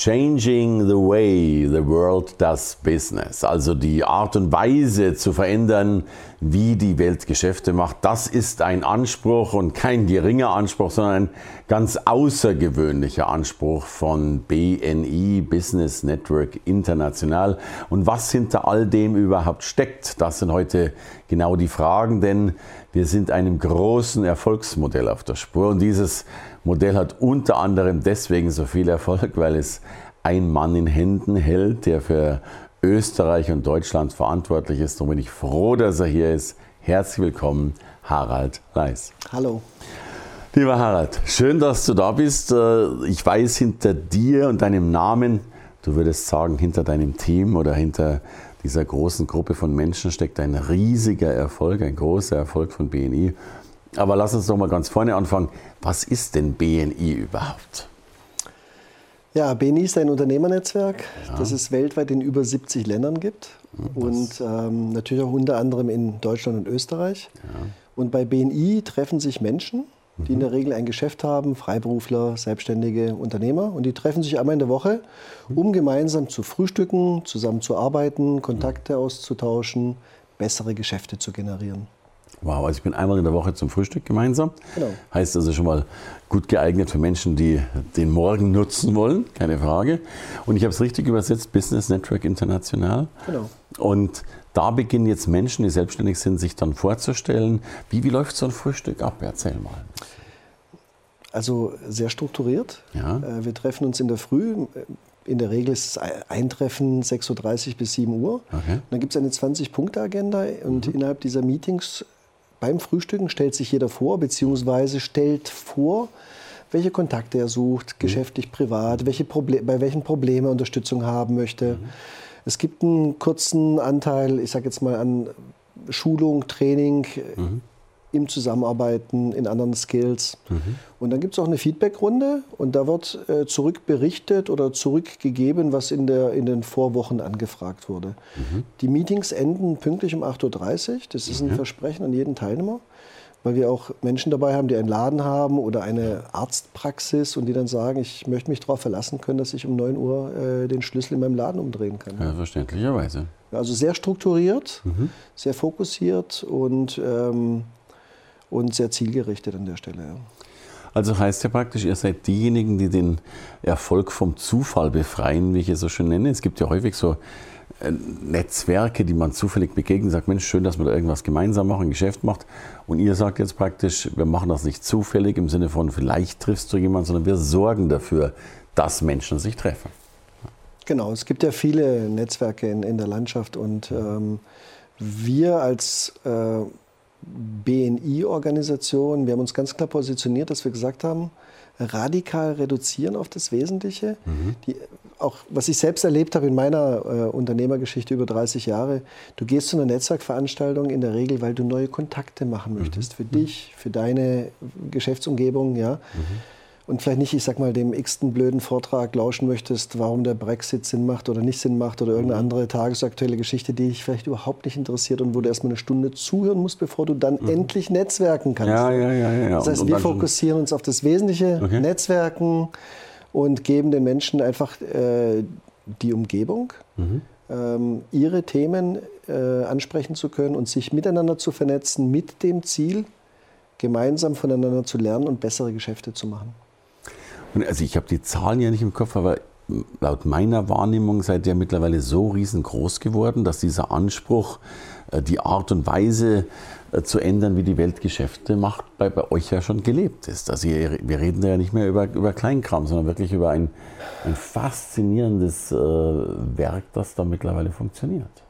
Changing the way the world does business, also die Art und Weise zu verändern, wie die Welt Geschäfte macht, das ist ein Anspruch und kein geringer Anspruch, sondern ein ganz außergewöhnlicher Anspruch von BNI, Business Network International. Und was hinter all dem überhaupt steckt, das sind heute genau die Fragen, denn wir sind einem großen Erfolgsmodell auf der Spur und dieses Modell hat unter anderem deswegen so viel Erfolg, weil es ein Mann in Händen hält, der für Österreich und Deutschland verantwortlich ist. Darum bin ich froh, dass er hier ist. Herzlich willkommen, Harald Leis. Hallo. Lieber Harald, schön, dass du da bist. Äh, ich weiß hinter dir und deinem Namen, du würdest sagen, hinter deinem Team oder hinter dieser großen Gruppe von Menschen steckt ein riesiger Erfolg, ein großer Erfolg von BNI. Aber lass uns doch mal ganz vorne anfangen. Was ist denn BNI überhaupt? Ja, BNI ist ein Unternehmernetzwerk, ja. das es weltweit in über 70 Ländern gibt Was? und ähm, natürlich auch unter anderem in Deutschland und Österreich. Ja. Und bei BNI treffen sich Menschen, die mhm. in der Regel ein Geschäft haben, Freiberufler, selbstständige Unternehmer. Und die treffen sich einmal in der Woche, um gemeinsam zu frühstücken, zusammen zu arbeiten, Kontakte auszutauschen, bessere Geschäfte zu generieren. Wow, also ich bin einmal in der Woche zum Frühstück gemeinsam. Genau. Heißt also schon mal gut geeignet für Menschen, die den Morgen nutzen wollen, keine Frage. Und ich habe es richtig übersetzt, Business Network International. Genau. Und da beginnen jetzt Menschen, die selbstständig sind, sich dann vorzustellen. Wie, wie läuft so ein Frühstück ab? Erzähl mal. Also sehr strukturiert. Ja. Äh, wir treffen uns in der Früh. In der Regel ist es Eintreffen 6.30 Uhr bis 7 Uhr. Okay. Und dann gibt es eine 20-Punkte-Agenda und mhm. innerhalb dieser Meetings beim Frühstücken stellt sich jeder vor, beziehungsweise stellt vor, welche Kontakte er sucht, mhm. geschäftlich, privat, welche bei welchen Problemen er Unterstützung haben möchte. Mhm. Es gibt einen kurzen Anteil, ich sage jetzt mal, an Schulung, Training, mhm im Zusammenarbeiten, in anderen Skills. Mhm. Und dann gibt es auch eine Feedbackrunde und da wird äh, zurückberichtet oder zurückgegeben, was in, der, in den Vorwochen angefragt wurde. Mhm. Die Meetings enden pünktlich um 8.30 Uhr. Das ist ein Versprechen an jeden Teilnehmer, weil wir auch Menschen dabei haben, die einen Laden haben oder eine Arztpraxis und die dann sagen, ich möchte mich darauf verlassen können, dass ich um 9 Uhr äh, den Schlüssel in meinem Laden umdrehen kann. Ja, verständlicherweise. Also sehr strukturiert, mhm. sehr fokussiert und ähm, und sehr zielgerichtet an der Stelle. Ja. Also heißt ja praktisch, ihr seid diejenigen, die den Erfolg vom Zufall befreien, wie ich es so schön nenne. Es gibt ja häufig so äh, Netzwerke, die man zufällig begegnet, sagt, Mensch, schön, dass man da irgendwas gemeinsam macht, ein Geschäft macht. Und ihr sagt jetzt praktisch, wir machen das nicht zufällig im Sinne von, vielleicht triffst du jemanden, sondern wir sorgen dafür, dass Menschen sich treffen. Genau, es gibt ja viele Netzwerke in, in der Landschaft und ähm, wir als äh, BNI-Organisation, wir haben uns ganz klar positioniert, dass wir gesagt haben, radikal reduzieren auf das Wesentliche. Mhm. Die, auch was ich selbst erlebt habe in meiner äh, Unternehmergeschichte über 30 Jahre, du gehst zu einer Netzwerkveranstaltung in der Regel, weil du neue Kontakte machen mhm. möchtest, für mhm. dich, für deine Geschäftsumgebung, ja. Mhm und vielleicht nicht, ich sag mal, dem x-ten blöden Vortrag lauschen möchtest, warum der Brexit Sinn macht oder nicht Sinn macht oder irgendeine andere tagesaktuelle Geschichte, die dich vielleicht überhaupt nicht interessiert und wo du erstmal eine Stunde zuhören musst, bevor du dann mhm. endlich netzwerken kannst. Ja, ja, ja, ja. Das heißt, und, und wir fokussieren uns auf das Wesentliche, okay. Netzwerken und geben den Menschen einfach äh, die Umgebung. Mhm. Ähm, ihre Themen äh, ansprechen zu können und sich miteinander zu vernetzen mit dem Ziel, gemeinsam voneinander zu lernen und bessere Geschäfte zu machen. Also ich habe die Zahlen ja nicht im Kopf, aber laut meiner Wahrnehmung seid ihr mittlerweile so riesengroß geworden, dass dieser Anspruch, äh, die Art und Weise äh, zu ändern, wie die Welt Geschäfte macht, bei, bei euch ja schon gelebt ist. Also ihr, wir reden ja nicht mehr über, über Kleinkram, sondern wirklich über ein, ein faszinierendes äh, Werk, das da mittlerweile funktioniert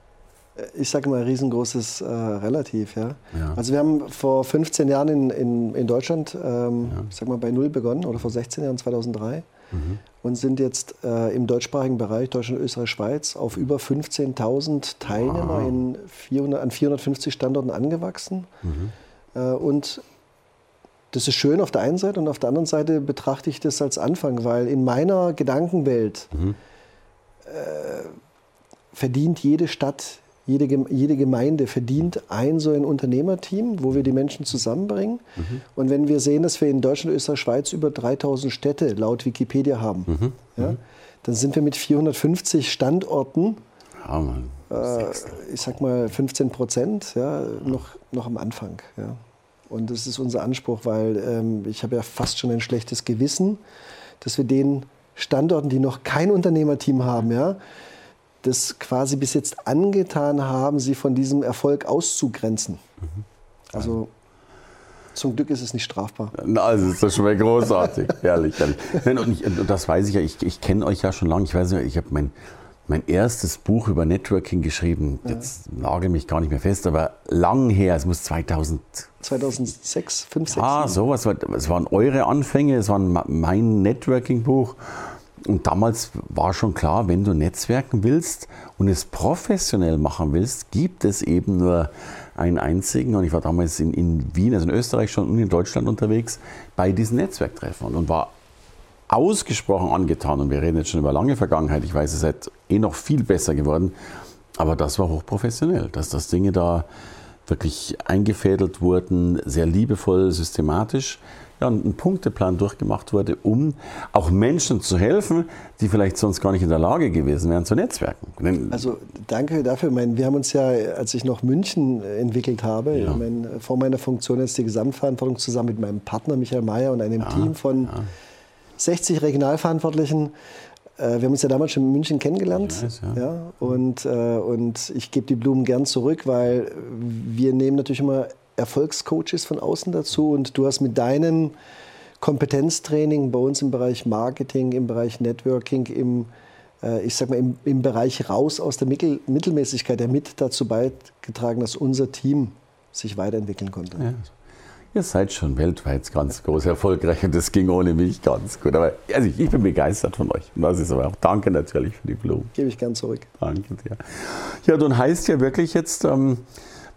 ich sage mal, riesengroßes äh, Relativ. Ja? ja? Also wir haben vor 15 Jahren in, in, in Deutschland, ähm, ja. ich sag mal, bei Null begonnen oder vor 16 Jahren, 2003. Mhm. und sind jetzt äh, im deutschsprachigen Bereich Deutschland, Österreich, Schweiz auf über 15.000 Teilnehmer wow. in 400, an 450 Standorten angewachsen. Mhm. Äh, und das ist schön auf der einen Seite und auf der anderen Seite betrachte ich das als Anfang, weil in meiner Gedankenwelt mhm. äh, verdient jede Stadt, jede, jede Gemeinde verdient ein so ein Unternehmerteam, wo wir die Menschen zusammenbringen. Mhm. Und wenn wir sehen, dass wir in Deutschland, Österreich, Schweiz über 3000 Städte laut Wikipedia haben, mhm. ja, mhm. dann sind wir mit 450 Standorten, ja, äh, ich sag mal 15 Prozent, ja, noch, noch am Anfang. Ja. Und das ist unser Anspruch, weil ähm, ich habe ja fast schon ein schlechtes Gewissen, dass wir den Standorten, die noch kein Unternehmerteam haben, ja, das quasi bis jetzt angetan haben, sie von diesem Erfolg auszugrenzen. Mhm. Also zum Glück ist es nicht strafbar. Also ist das schon mal großartig, herrlich, herrlich. Und, ich, und, das weiß ich ja, ich, ich kenne euch ja schon lange. Ich weiß nicht, ich habe mein mein erstes Buch über Networking geschrieben. Jetzt ja. nagel mich gar nicht mehr fest, aber lang her, es muss 2000. 2006, 5, 6. Ah, sowas. Es waren eure Anfänge, es war mein Networking-Buch. Und damals war schon klar, wenn du netzwerken willst und es professionell machen willst, gibt es eben nur einen einzigen. Und ich war damals in, in Wien, also in Österreich schon und in Deutschland unterwegs, bei diesen Netzwerktreffen und war ausgesprochen angetan, und wir reden jetzt schon über lange Vergangenheit, ich weiß, es ist eh noch viel besser geworden, aber das war hochprofessionell, dass das Dinge da wirklich eingefädelt wurden, sehr liebevoll, systematisch, ja, und ein Punkteplan durchgemacht wurde, um auch Menschen zu helfen, die vielleicht sonst gar nicht in der Lage gewesen wären zu netzwerken. Also danke dafür. Meine, wir haben uns ja, als ich noch München entwickelt habe, ja. mein, vor meiner Funktion jetzt die Gesamtverantwortung zusammen mit meinem Partner Michael Mayer und einem ja, Team von ja 60 Regionalverantwortlichen. Äh, wir haben uns ja damals schon in München kennengelernt. Weiß, ja. ja. und, äh, und ich gebe die Blumen gern zurück, weil wir nehmen natürlich immer Erfolgscoaches von außen dazu und du hast mit deinem Kompetenztraining bei uns im Bereich Marketing, im Bereich Networking, im, äh, ich sag mal, im, im Bereich raus aus der Mittel, Mittelmäßigkeit ja mit dazu beigetragen, dass unser Team sich weiterentwickeln konnte. Ja. Ihr seid schon weltweit ganz groß erfolgreich und das ging ohne mich ganz gut. Aber also ich, ich bin begeistert von euch. Und das ist aber auch danke natürlich für die Blumen. Gebe ich gern zurück. Danke dir. Ja, dann heißt ja wirklich jetzt, ähm,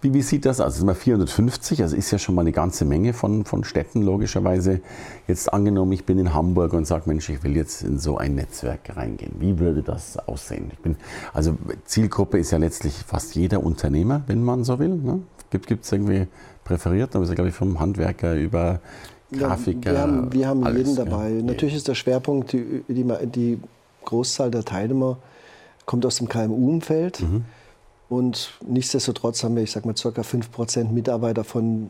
wie, wie sieht das aus? Das sind wir 450, also ist ja schon mal eine ganze Menge von, von Städten logischerweise. Jetzt angenommen, ich bin in Hamburg und sage, Mensch, ich will jetzt in so ein Netzwerk reingehen. Wie würde das aussehen? Ich bin, also Zielgruppe ist ja letztlich fast jeder Unternehmer, wenn man so will. Ne? Gibt es irgendwie präferiert, aber ist ja, glaube ich, vom Handwerker über Grafiker. Ja, wir haben, wir haben alles, jeden dabei. Ja. Natürlich ist der Schwerpunkt, die, die, die, Großzahl der Teilnehmer kommt aus dem KMU-Umfeld. Mhm. Und nichtsdestotrotz haben wir, ich sag mal, ca. 5% Mitarbeiter von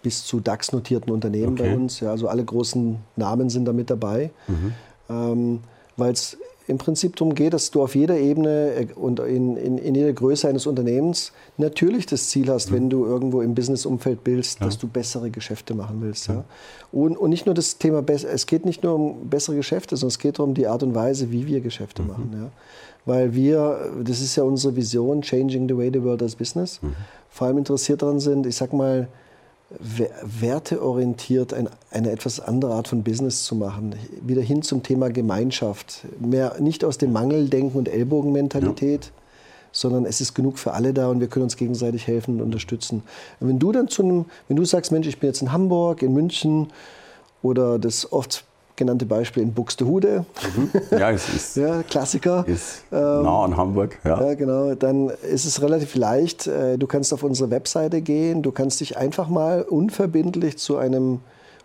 bis zu DAX-notierten Unternehmen okay. bei uns. Ja, also alle großen Namen sind da mit dabei. Mhm. Ähm, Weil es im Prinzip darum geht, dass du auf jeder Ebene äh, und in, in, in jeder Größe eines Unternehmens natürlich das Ziel hast, mhm. wenn du irgendwo im Businessumfeld bist, ja. dass du bessere Geschäfte machen willst. Ja. ja. Und, und nicht nur das Thema, es geht nicht nur um bessere Geschäfte, sondern es geht darum die Art und Weise, wie wir Geschäfte mhm. machen. Ja. Weil wir, das ist ja unsere Vision, Changing the Way the World as Business, mhm. vor allem interessiert daran sind, ich sag mal, werteorientiert ein, eine etwas andere Art von Business zu machen. Wieder hin zum Thema Gemeinschaft. Mehr nicht aus dem Mangeldenken und Ellbogenmentalität, ja. sondern es ist genug für alle da und wir können uns gegenseitig helfen und unterstützen. Und wenn du dann zu einem, wenn du sagst, Mensch, ich bin jetzt in Hamburg, in München oder das oft genannte Beispiel in Buxtehude. Mhm. Ja, es ist ja, Klassiker. Ist ähm, nah an Hamburg. Ja. ja. genau. Dann ist es relativ leicht. Äh, du kannst auf unsere Webseite gehen. Du kannst dich einfach mal unverbindlich zu einem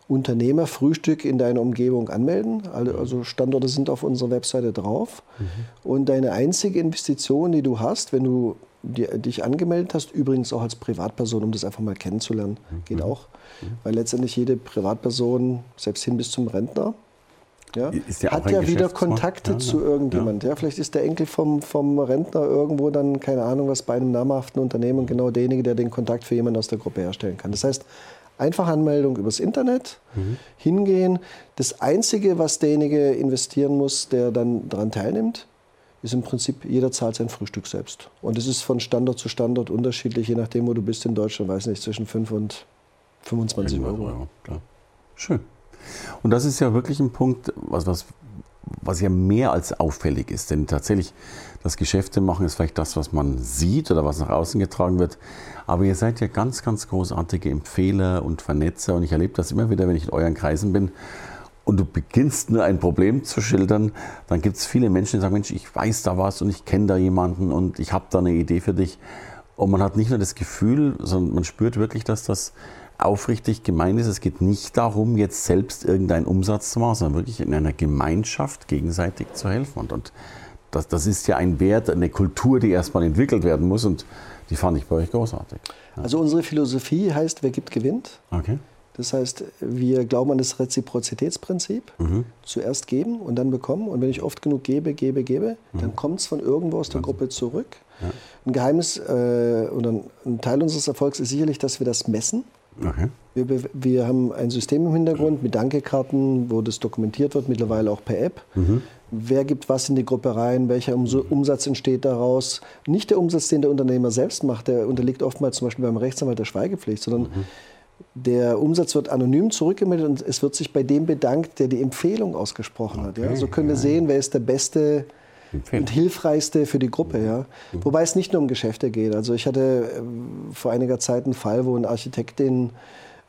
Unternehmerfrühstück in deiner Umgebung anmelden. Also Standorte sind auf unserer Webseite drauf. Mhm. Und deine einzige Investition, die du hast, wenn du dich angemeldet hast, übrigens auch als Privatperson, um das einfach mal kennenzulernen, mhm. geht auch. Mhm. Weil letztendlich jede Privatperson, selbst hin bis zum Rentner, ja, hat ja wieder Kontakte ja, zu irgendjemand. Ja. ja. vielleicht ist der Enkel vom, vom Rentner irgendwo dann, keine Ahnung, was bei einem namhaften Unternehmen genau derjenige, der den Kontakt für jemanden aus der Gruppe herstellen kann. Das heißt, einfach Anmeldung übers Internet, mhm. hingehen. Das Einzige, was derjenige investieren muss, der dann daran teilnimmt, ist im Prinzip, jeder zahlt sein Frühstück selbst. Und es ist von Standort zu Standort unterschiedlich, je nachdem, wo du bist in Deutschland, weiß nicht, zwischen 5 und 25 Euro. Euro Schön. Und das ist ja wirklich ein Punkt, was, was was ja mehr als auffällig ist. Denn tatsächlich, das Geschäfte machen ist vielleicht das, was man sieht oder was nach außen getragen wird. Aber ihr seid ja ganz, ganz großartige Empfehler und Vernetzer. Und ich erlebe das immer wieder, wenn ich in euren Kreisen bin und du beginnst nur ein Problem zu schildern, dann gibt es viele Menschen, die sagen, Mensch, ich weiß da was und ich kenne da jemanden und ich habe da eine Idee für dich. Und man hat nicht nur das Gefühl, sondern man spürt wirklich, dass das aufrichtig gemeint ist. Es geht nicht darum, jetzt selbst irgendeinen Umsatz zu machen, sondern wirklich in einer Gemeinschaft gegenseitig zu helfen. Und, und das, das ist ja ein Wert, eine Kultur, die erstmal entwickelt werden muss. Und die fand ich bei euch großartig. Ja. Also unsere Philosophie heißt, wer gibt, gewinnt. Okay. Das heißt, wir glauben an das Reziprozitätsprinzip. Mhm. Zuerst geben und dann bekommen. Und wenn ich oft genug gebe, gebe, gebe, mhm. dann kommt es von irgendwo aus der Gruppe zurück. Ja. Ein Geheimnis äh, oder ein Teil unseres Erfolgs ist sicherlich, dass wir das messen. Okay. Wir, wir, haben ein System im Hintergrund mit Dankekarten, wo das dokumentiert wird, mittlerweile auch per App. Mhm. Wer gibt was in die Gruppe rein? Welcher Umsatz entsteht daraus? Nicht der Umsatz, den der Unternehmer selbst macht, der unterliegt oftmals zum Beispiel beim Rechtsanwalt der Schweigepflicht, sondern mhm. der Umsatz wird anonym zurückgemeldet und es wird sich bei dem bedankt, der die Empfehlung ausgesprochen okay. hat. Ja? So können wir sehen, wer ist der beste und hilfreichste für die Gruppe. Ja. Wobei es nicht nur um Geschäfte geht. Also ich hatte äh, vor einiger Zeit einen Fall, wo ein Architekt in,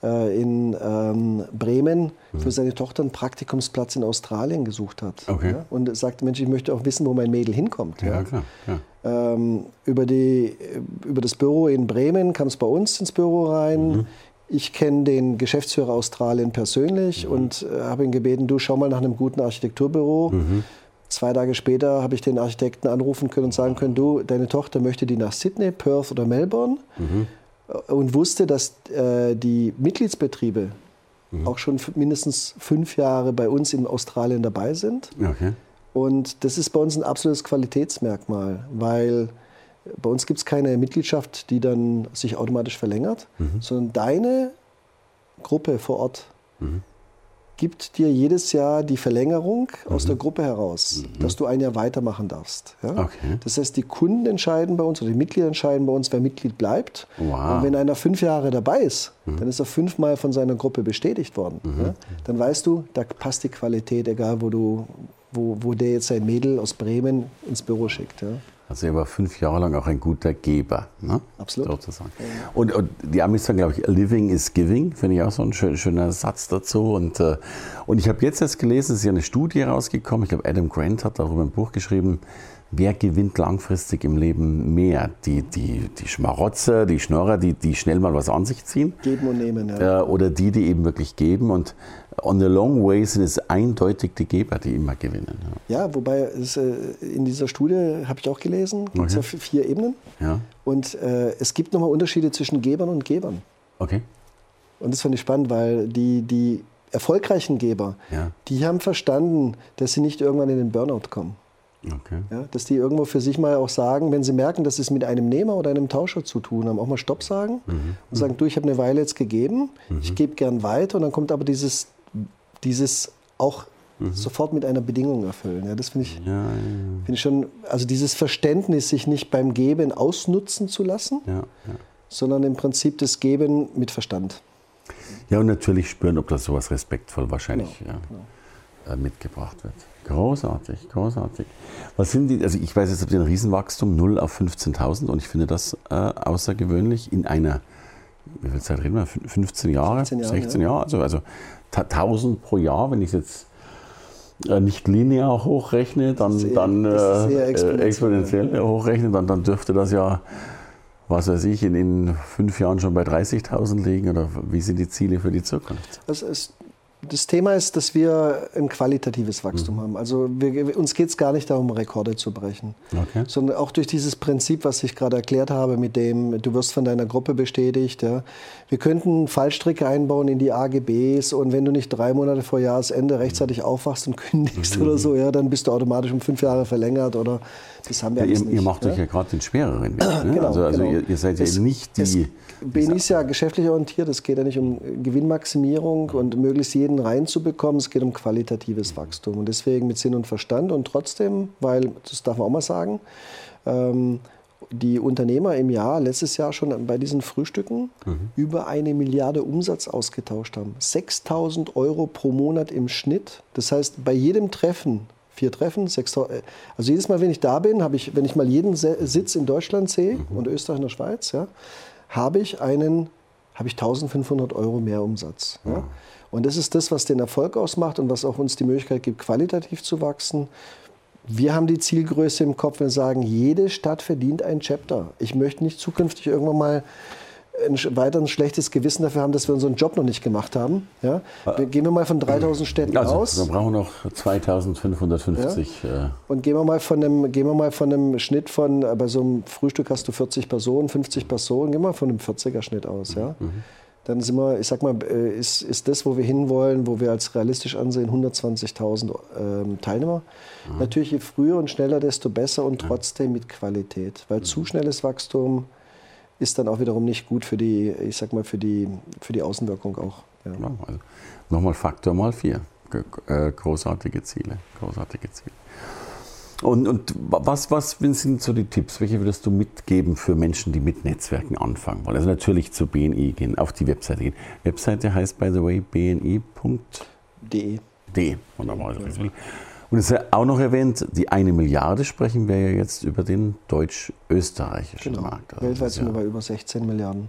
äh, in ähm, Bremen mhm. für seine Tochter einen Praktikumsplatz in Australien gesucht hat. Okay. Ja, und sagte, Mensch, ich möchte auch wissen, wo mein Mädel hinkommt. Ja, ja. klar. klar. Ähm, über, die, über das Büro in Bremen kam es bei uns ins Büro rein. Mhm. Ich kenne den Geschäftsführer Australien persönlich mhm. und äh, habe ihn gebeten, du schau mal nach einem guten Architekturbüro. Mhm. Zwei Tage später habe ich den Architekten anrufen können und sagen können, du, deine Tochter möchte die nach Sydney, Perth oder Melbourne. Mhm. Und wusste, dass äh, die Mitgliedsbetriebe mhm. auch schon mindestens fünf Jahre bei uns in Australien dabei sind. Okay. Und das ist bei uns ein absolutes Qualitätsmerkmal, weil bei uns gibt es keine Mitgliedschaft, die dann sich automatisch verlängert, mhm. sondern deine Gruppe vor Ort mhm gibt dir jedes Jahr die Verlängerung mhm. aus der Gruppe heraus, mhm. dass du ein Jahr weitermachen darfst. Ja? Okay. Das heißt, die Kunden entscheiden bei uns oder die Mitglieder entscheiden bei uns, wer Mitglied bleibt. Wow. Und wenn einer fünf Jahre dabei ist, mhm. dann ist er fünfmal von seiner Gruppe bestätigt worden. Mhm. Ja? Dann weißt du, da passt die Qualität, egal wo, du, wo, wo der jetzt sein Mädel aus Bremen ins Büro schickt. Ja? Also er war fünf Jahre lang auch ein guter Geber. Ne? Absolut. Sozusagen. Und, und, die Amis sagen, glaube ich, Living is Giving, finde ich auch so ein schön, schöner Satz dazu. Und, äh, und ich habe jetzt erst gelesen, es ist ja eine Studie rausgekommen, ich glaube Adam Grant hat darüber ein Buch geschrieben, wer gewinnt langfristig im Leben mehr? Die, die, die Schmarotzer, die Schnorrer, die, die schnell mal was an sich ziehen? Geben und nehmen, ja. Äh, oder die, die eben wirklich geben. Und on the long way sind es eindeutig die Geber, die immer gewinnen. Ja, ja wobei es, äh, in dieser Studie, habe ich auch gelesen, gibt es ja vier Ebenen. Ja. Und äh, es gibt nochmal Unterschiede zwischen Gebern und Gebern. Okay. Und das fand ich spannend, weil die, die erfolgreichen Geber, ja. die haben verstanden, dass sie nicht irgendwann in den Burnout kommen. Okay. Ja, dass die irgendwo für sich mal auch sagen, wenn sie merken, dass sie es mit einem Nehmer oder einem Tauscher zu tun haben, auch mal Stopp sagen mhm. und sagen, du, ich habe eine Weile jetzt gegeben, mhm. ich gebe gern weiter und dann kommt aber dieses dieses auch mhm. sofort mit einer Bedingung erfüllen. Ja, das finde ich, ja, ja, find ich schon, also dieses Verständnis, sich nicht beim Geben ausnutzen zu lassen, sondern im Prinzip das Geben mit Verstand. Ja, und natürlich spüren, ob das sowas respektvoll wahrscheinlich genau, genau. Äh, mitgebracht wird. Großartig, großartig. Was sind die, also ich weiß jetzt, ihr ein Riesenwachstum, 0 auf 15.000 und ich finde das äh, außergewöhnlich in einer, wie viel Zeit reden wir, 15 Jahre, 15 Jahre 16 Jahre, also, also 1000 pro Jahr, wenn ich es jetzt äh, nicht linear hochrechne, dann, sehr, dann äh, exponentiell, exponentiell hochrechne, dann, dann dürfte das ja, was weiß ich, in, in fünf Jahren schon bei 30.000 liegen. Oder wie sind die Ziele für die Zukunft? Also es das Thema ist, dass wir ein qualitatives Wachstum mhm. haben. Also wir, uns geht es gar nicht darum, Rekorde zu brechen, okay. sondern auch durch dieses Prinzip, was ich gerade erklärt habe, mit dem du wirst von deiner Gruppe bestätigt. Ja. Wir könnten Fallstricke einbauen in die AGBs und wenn du nicht drei Monate vor Jahresende rechtzeitig aufwachst und kündigst mhm. oder so, ja, dann bist du automatisch um fünf Jahre verlängert oder das haben wir ja, ihr, nicht. Ihr macht ja? euch ja gerade den schwereren Weg. Ne? genau, also, also genau. Ihr, ihr, seid ja es, nicht die... Es, BNI ist ja geschäftlich orientiert. Es geht ja nicht um Gewinnmaximierung und möglichst jeden reinzubekommen. Es geht um qualitatives Wachstum. Und deswegen mit Sinn und Verstand und trotzdem, weil, das darf man auch mal sagen, ähm, die Unternehmer im Jahr, letztes Jahr schon bei diesen Frühstücken, mhm. über eine Milliarde Umsatz ausgetauscht haben. 6000 Euro pro Monat im Schnitt. Das heißt, bei jedem Treffen vier Treffen, 6000. Äh, also jedes Mal, wenn ich da bin, habe ich, wenn ich mal jeden Sitz in Deutschland sehe mhm. und Österreich und der Schweiz, ja, habe ich einen, habe ich 1500 Euro mehr Umsatz. Ja. Und das ist das, was den Erfolg ausmacht und was auch uns die Möglichkeit gibt, qualitativ zu wachsen. Wir haben die Zielgröße im Kopf, wir sagen, jede Stadt verdient ein Chapter. Ich möchte nicht zukünftig irgendwann mal ein, weiter ein schlechtes Gewissen dafür haben, dass wir unseren Job noch nicht gemacht haben. Ja? Wir, gehen wir mal von 3000 Städten also, aus. Wir brauchen noch 2550. Ja? Äh. Und gehen wir, mal von einem, gehen wir mal von einem Schnitt von, äh, bei so einem Frühstück hast du 40 Personen, 50 Personen, gehen wir mal von einem 40er-Schnitt aus. Ja? Mhm. Dann sind wir, ich sag mal, äh, ist, ist das, wo wir hinwollen, wo wir als realistisch ansehen, 120.000 ähm, Teilnehmer. Mhm. Natürlich, je früher und schneller, desto besser und trotzdem mit Qualität. Weil mhm. zu schnelles Wachstum ist dann auch wiederum nicht gut für die, ich sag mal, für die, für die Außenwirkung auch. Ja. Ja, also nochmal Faktor mal vier. Äh, großartige Ziele. Großartige Ziele. Und, und was, was sind so die Tipps? Welche würdest du mitgeben für Menschen, die mit Netzwerken anfangen wollen? Also natürlich zu BNI gehen, auf die Webseite gehen. Webseite heißt, by the way, bni.de. De. Wunderbar. Ja. Und es ist ja auch noch erwähnt, die eine Milliarde sprechen wir ja jetzt über den deutsch-österreichischen genau. Markt. Also Weltweit sind wir bei über 16 Milliarden.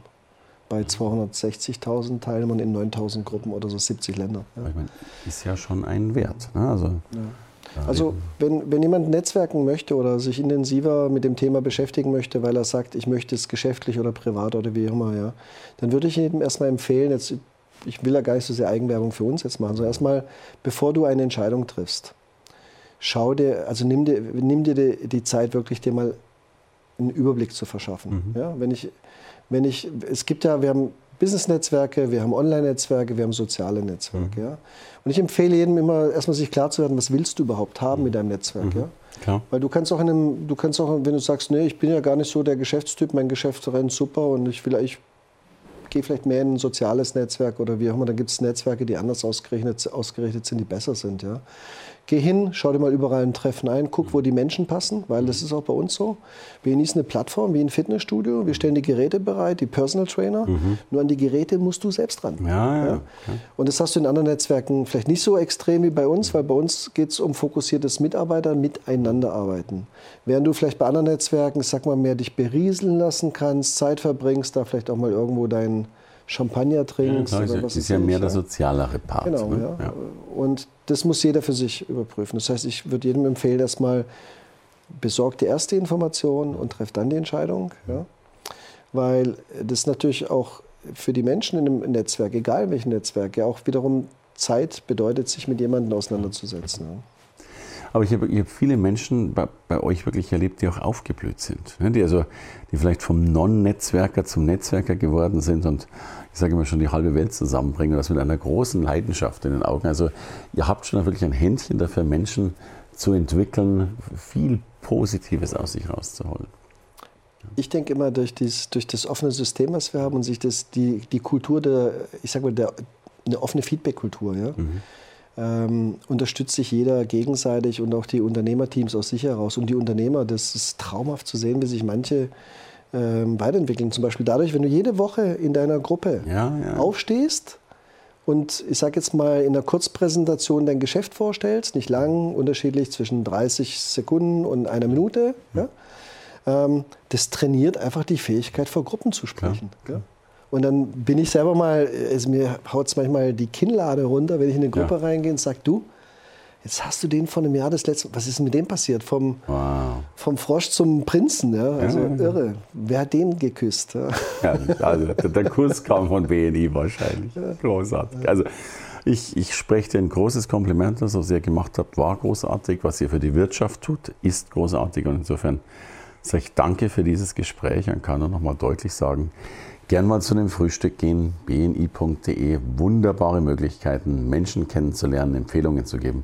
Bei 260.000 Teilnehmern in 9.000 Gruppen oder so 70 Länder. Ja. Ich meine, ist ja schon ein Wert. Ne? Also, ja. also wenn, wenn jemand netzwerken möchte oder sich intensiver mit dem Thema beschäftigen möchte, weil er sagt, ich möchte es geschäftlich oder privat oder wie immer, ja, dann würde ich ihm erstmal empfehlen, jetzt, ich will ja gar nicht so sehr Eigenwerbung für uns jetzt machen, sondern erstmal, bevor du eine Entscheidung triffst, schau dir, also nimm dir, nimm dir die, die Zeit wirklich dir mal einen Überblick zu verschaffen. Mhm. Ja, wenn ich, wenn ich, es gibt ja, wir haben Business-Netzwerke, wir haben Online-Netzwerke, wir haben soziale Netzwerke. Mhm. Ja? Und ich empfehle jedem immer erstmal sich klar zu werden, was willst du überhaupt haben mit deinem Netzwerk. Mhm. Ja? Klar. Weil du kannst auch in einem, du kannst auch, wenn du sagst, nee, ich bin ja gar nicht so der Geschäftstyp, mein Geschäft rennt super und ich vielleicht gehe vielleicht mehr in ein soziales Netzwerk oder wie auch immer, dann gibt es Netzwerke, die anders ausgerichtet, ausgerichtet sind, die besser sind. Ja? Geh hin, schau dir mal überall ein Treffen ein, guck, wo die Menschen passen, weil das ist auch bei uns so. Wir genießen eine Plattform wie ein Fitnessstudio, wir stellen die Geräte bereit, die Personal Trainer. Mhm. Nur an die Geräte musst du selbst ran. Ja, ja, ja. Und das hast du in anderen Netzwerken vielleicht nicht so extrem wie bei uns, weil bei uns geht es um fokussiertes Mitarbeiter miteinander arbeiten. Während du vielleicht bei anderen Netzwerken, sag mal, mehr dich berieseln lassen kannst, Zeit verbringst, da vielleicht auch mal irgendwo dein Champagner trinkst. Ja, oder was ist ja mehr der sozialere Part. Genau, ne? ja. Und das muss jeder für sich überprüfen. Das heißt, ich würde jedem empfehlen, erstmal besorgt die erste Information und trefft dann die Entscheidung. Ja? Weil das natürlich auch für die Menschen in einem Netzwerk, egal in welchem Netzwerk, ja auch wiederum Zeit bedeutet, sich mit jemandem auseinanderzusetzen. Aber ich habe hab viele Menschen bei, bei, euch wirklich erlebt, die auch aufgeblüht sind. Ne? Die, also, die vielleicht vom Non-Netzwerker zum Netzwerker geworden sind und ich sage immer schon die halbe Welt zusammenbringen und das mit einer großen Leidenschaft in den Augen. Also ihr habt schon wirklich ein Händchen dafür, Menschen zu entwickeln, viel Positives aus sich rauszuholen. Ich denke immer, durch, dies, durch das offene System, was wir haben und sich das, die, die Kultur der, ich sage mal, der, eine offene Feedback-Kultur, ja, mhm. Ähm, unterstützt sich jeder gegenseitig und auch die Unternehmerteams aus sich heraus. Und die Unternehmer, das ist traumhaft zu sehen, wie sich manche ähm, weiterentwickeln. Zum Beispiel dadurch, wenn du jede Woche in deiner Gruppe ja, ja. aufstehst und ich sage jetzt mal in einer Kurzpräsentation dein Geschäft vorstellst, nicht lang, unterschiedlich zwischen 30 Sekunden und einer Minute, ja, ähm, das trainiert einfach die Fähigkeit, vor Gruppen zu sprechen. Und dann bin ich selber mal, also mir haut es manchmal die Kinnlade runter, wenn ich in eine Gruppe reingehe und sage, du, Jetzt hast du den von einem Jahr das letzte. Was ist mit dem passiert? Vom, wow. vom Frosch zum Prinzen, ja? Also ja, irre. Wer hat den geküsst? Ja? ja also der Kuss kam von BNI wahrscheinlich. Großartig. Also ich, ich spreche dir ein großes Kompliment, das was ihr gemacht habt, war großartig. Was ihr für die Wirtschaft tut, ist großartig. Und insofern sage ich danke für dieses Gespräch und kann nur noch mal deutlich sagen, gern mal zu einem Frühstück gehen, bni.de, wunderbare Möglichkeiten, Menschen kennenzulernen, Empfehlungen zu geben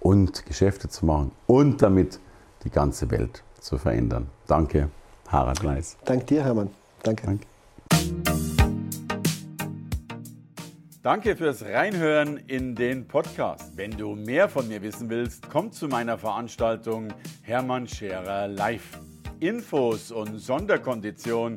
und Geschäfte zu machen und damit die ganze Welt zu verändern. Danke, Harald Gleis. Dank dir, Hermann. Danke. Danke. Danke fürs Reinhören in den Podcast. Wenn du mehr von mir wissen willst, komm zu meiner Veranstaltung Hermann Scherer Live. Infos und Sonderkonditionen